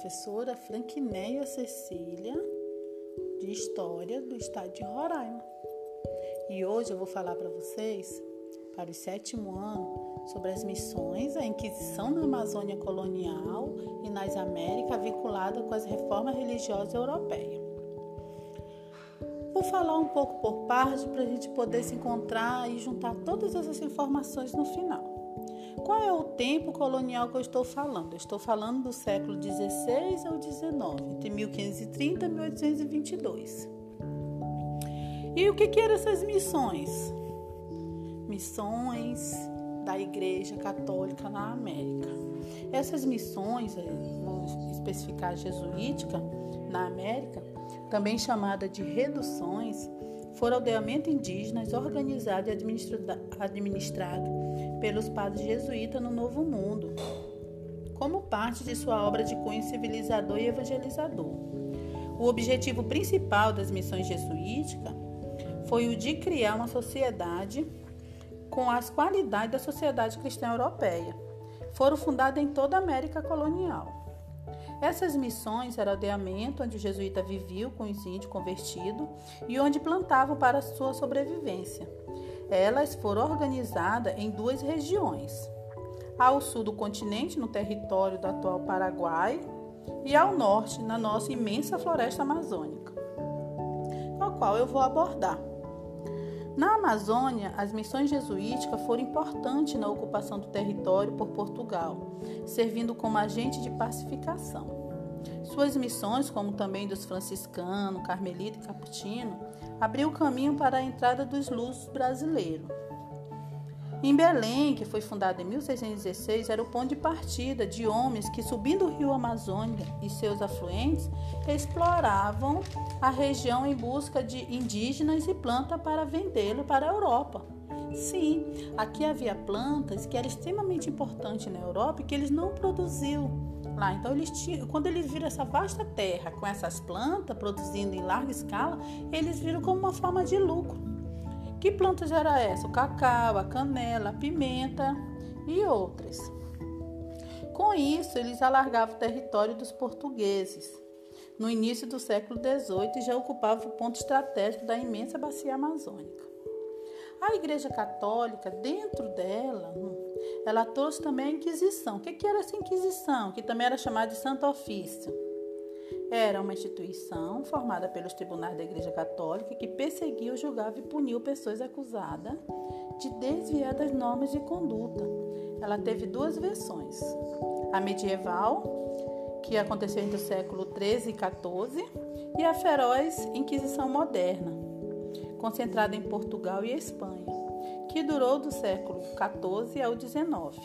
professora Franquinéia Cecília, de História do Estado de Roraima. E hoje eu vou falar para vocês, para o sétimo ano, sobre as missões, a Inquisição na Amazônia colonial e nas Américas vinculada com as reformas religiosas europeias. Vou falar um pouco por parte para a gente poder se encontrar e juntar todas essas informações no final. Qual é o tempo colonial que eu estou falando? Eu estou falando do século XVI ao XIX, entre 1530 e 1822. E o que, que eram essas missões? Missões da Igreja Católica na América. Essas missões, vou especificar jesuítica, na América, também chamada de reduções, foram aldeamento indígenas organizado e administrado pelos padres jesuítas no Novo Mundo, como parte de sua obra de cunho civilizador e evangelizador. O objetivo principal das missões jesuíticas foi o de criar uma sociedade com as qualidades da sociedade cristã europeia. Foram fundadas em toda a América colonial. Essas missões eram aldeamento onde o jesuíta vivia com os índios convertidos e onde plantavam para sua sobrevivência. Elas foram organizadas em duas regiões: ao sul do continente, no território do atual Paraguai, e ao norte, na nossa imensa floresta amazônica, a qual eu vou abordar. Na Amazônia, as missões jesuíticas foram importantes na ocupação do território por Portugal, servindo como agente de pacificação. Suas missões, como também dos franciscanos, carmelita e caputino, abriu caminho para a entrada dos lusos brasileiros. Em Belém, que foi fundada em 1616, era o ponto de partida de homens que, subindo o rio Amazônia e seus afluentes, exploravam a região em busca de indígenas e plantas para vendê-lo para a Europa. Sim, aqui havia plantas que eram extremamente importantes na Europa e que eles não produziam lá. Então, eles tinham, quando eles viram essa vasta terra com essas plantas produzindo em larga escala, eles viram como uma forma de lucro. Que plantas era essa? O cacau, a canela, a pimenta e outras. Com isso, eles alargavam o território dos portugueses. No início do século XVIII, já ocupava o ponto estratégico da imensa bacia amazônica. A Igreja Católica, dentro dela, ela trouxe também a Inquisição. O que era essa Inquisição? Que também era chamada de Santo Ofício. Era uma instituição formada pelos tribunais da Igreja Católica que perseguiu, julgava e puniu pessoas acusadas de desviar das normas de conduta. Ela teve duas versões: a medieval, que aconteceu entre o século 13 e 14, e a feroz Inquisição moderna, concentrada em Portugal e Espanha, que durou do século 14 ao 19.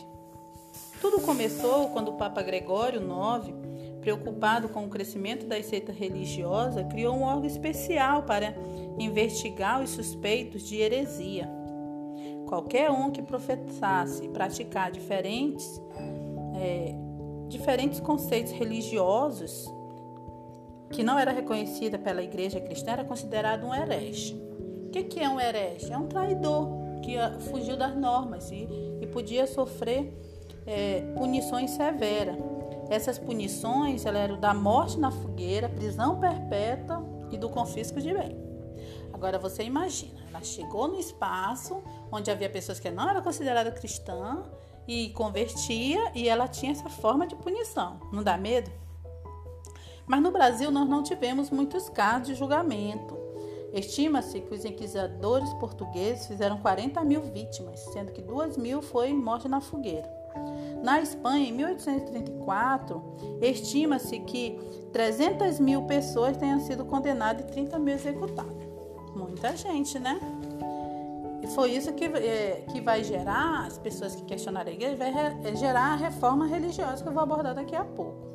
Tudo começou quando o Papa Gregório IX preocupado com o crescimento da seita religiosa, criou um órgão especial para investigar os suspeitos de heresia. Qualquer um que professasse e praticar diferentes, é, diferentes conceitos religiosos que não era reconhecida pela igreja cristã era considerado um herege. Que, que é um herege? É um traidor que ah, fugiu das normas e, e podia sofrer é, punições severas. Essas punições eram da morte na fogueira, prisão perpétua e do confisco de bem. Agora você imagina, ela chegou no espaço onde havia pessoas que não eram consideradas cristãs e convertia e ela tinha essa forma de punição. Não dá medo? Mas no Brasil nós não tivemos muitos casos de julgamento. Estima-se que os inquisidores portugueses fizeram 40 mil vítimas, sendo que 2 mil foi morte na fogueira. Na Espanha, em 1834, estima-se que 300 mil pessoas tenham sido condenadas e 30 mil executadas. Muita gente, né? E foi isso que, é, que vai gerar, as pessoas que questionaram a igreja, vai re, é, gerar a reforma religiosa que eu vou abordar daqui a pouco.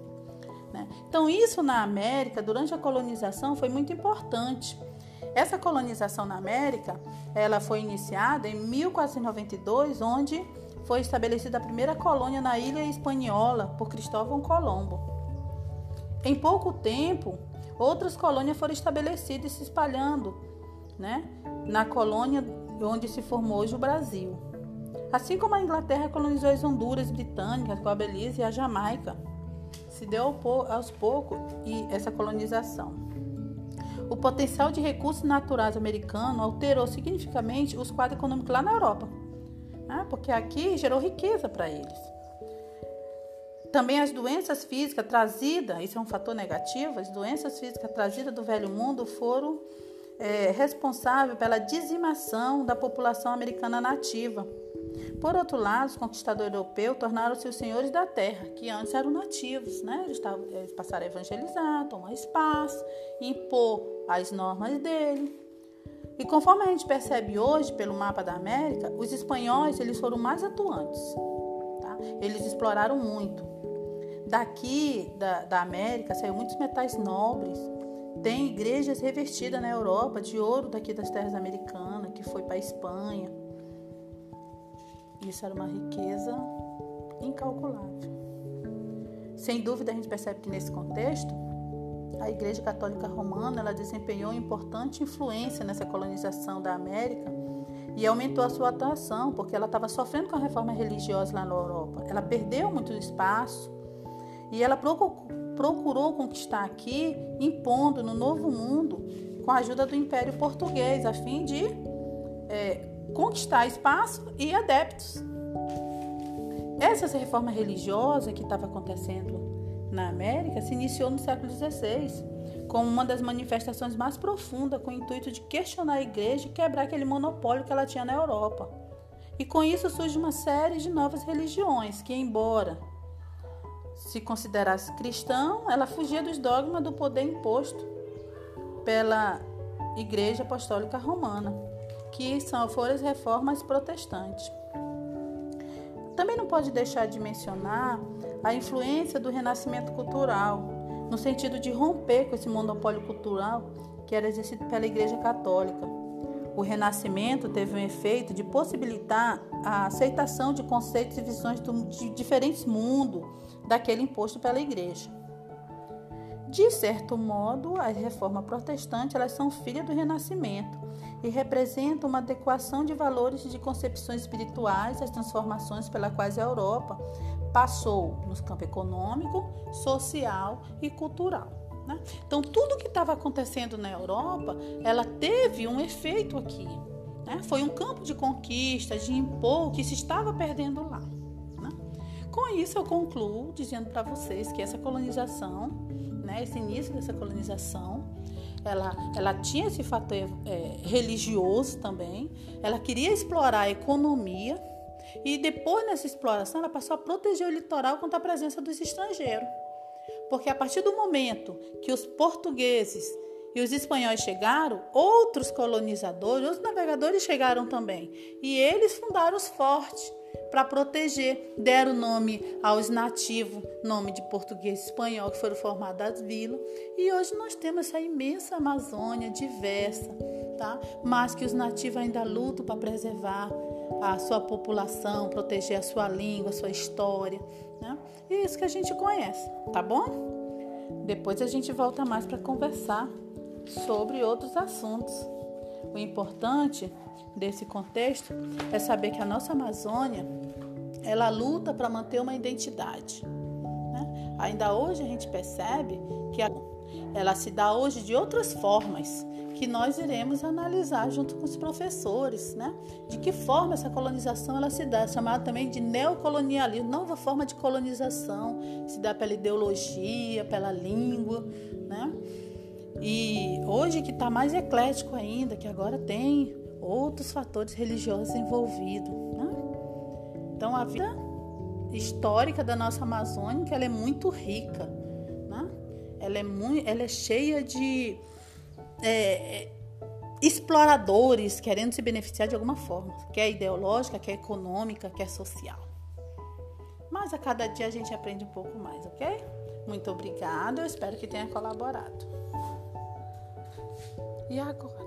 Né? Então, isso na América, durante a colonização, foi muito importante. Essa colonização na América, ela foi iniciada em 1492, onde foi estabelecida a primeira colônia na ilha espanhola por Cristóvão Colombo. Em pouco tempo, outras colônias foram estabelecidas e se espalhando né, na colônia onde se formou hoje o Brasil. Assim como a Inglaterra colonizou as Honduras britânicas, com a Belize e a Jamaica. se deu aos poucos e essa colonização. O potencial de recursos naturais americano alterou significativamente os quadros econômicos lá na Europa, né? porque aqui gerou riqueza para eles. Também as doenças físicas trazidas, isso é um fator negativo, as doenças físicas trazidas do velho mundo foram é, responsáveis pela dizimação da população americana nativa. Por outro lado, os conquistadores europeus tornaram-se os senhores da terra, que antes eram nativos, né? Eles, eles passaram a evangelizar, tomar espaço, impor as normas dele. E conforme a gente percebe hoje pelo mapa da América, os espanhóis eles foram mais atuantes. Tá? Eles exploraram muito. Daqui da, da América saiu muitos metais nobres. Tem igrejas revestidas na Europa de ouro daqui das terras americanas, que foi para a Espanha. Isso era uma riqueza incalculável. Sem dúvida, a gente percebe que nesse contexto, a Igreja Católica Romana ela desempenhou importante influência nessa colonização da América e aumentou a sua atuação, porque ela estava sofrendo com a reforma religiosa lá na Europa. Ela perdeu muito espaço e ela procurou conquistar aqui, impondo no Novo Mundo, com a ajuda do Império Português, a fim de é, conquistar espaço e adeptos. Essa reforma religiosa que estava acontecendo na América se iniciou no século XVI, como uma das manifestações mais profundas, com o intuito de questionar a igreja e quebrar aquele monopólio que ela tinha na Europa. E com isso surge uma série de novas religiões que, embora se considerasse cristão, ela fugia dos dogmas do poder imposto pela Igreja Apostólica Romana que são, foram as reformas protestantes. Também não pode deixar de mencionar a influência do renascimento cultural, no sentido de romper com esse monopólio cultural que era exercido pela Igreja Católica. O renascimento teve um efeito de possibilitar a aceitação de conceitos e visões de diferentes mundos daquele imposto pela Igreja. De certo modo, as reformas protestantes elas são filhas do renascimento e representam uma adequação de valores e de concepções espirituais às transformações pelas quais a Europa passou nos campos econômico, social e cultural. Né? Então, tudo que estava acontecendo na Europa, ela teve um efeito aqui. Né? Foi um campo de conquista, de impor o que se estava perdendo lá. Né? Com isso, eu concluo dizendo para vocês que essa colonização né, esse início dessa colonização, ela, ela tinha esse fator é, religioso também, ela queria explorar a economia e depois nessa exploração ela passou a proteger o litoral contra a presença dos estrangeiros. Porque a partir do momento que os portugueses e os espanhóis chegaram, outros colonizadores, outros navegadores chegaram também. E eles fundaram os fortes para proteger. Deram nome aos nativos, nome de português e espanhol, que foram formadas as vilas. E hoje nós temos essa imensa Amazônia diversa, tá? mas que os nativos ainda lutam para preservar a sua população, proteger a sua língua, a sua história. Né? E é isso que a gente conhece, tá bom? Depois a gente volta mais para conversar sobre outros assuntos. O importante desse contexto é saber que a nossa Amazônia ela luta para manter uma identidade. Né? Ainda hoje a gente percebe que ela se dá hoje de outras formas que nós iremos analisar junto com os professores, né? De que forma essa colonização ela se dá, chamada também de neocolonialismo, nova forma de colonização, se dá pela ideologia, pela língua, né? E hoje que está mais eclético ainda, que agora tem outros fatores religiosos envolvidos. Né? Então a vida histórica da nossa Amazônia ela é muito rica. Né? Ela, é muito, ela é cheia de é, é, exploradores querendo se beneficiar de alguma forma, quer ideológica, quer econômica, quer social. Mas a cada dia a gente aprende um pouco mais, ok? Muito obrigada, eu espero que tenha colaborado. E agora?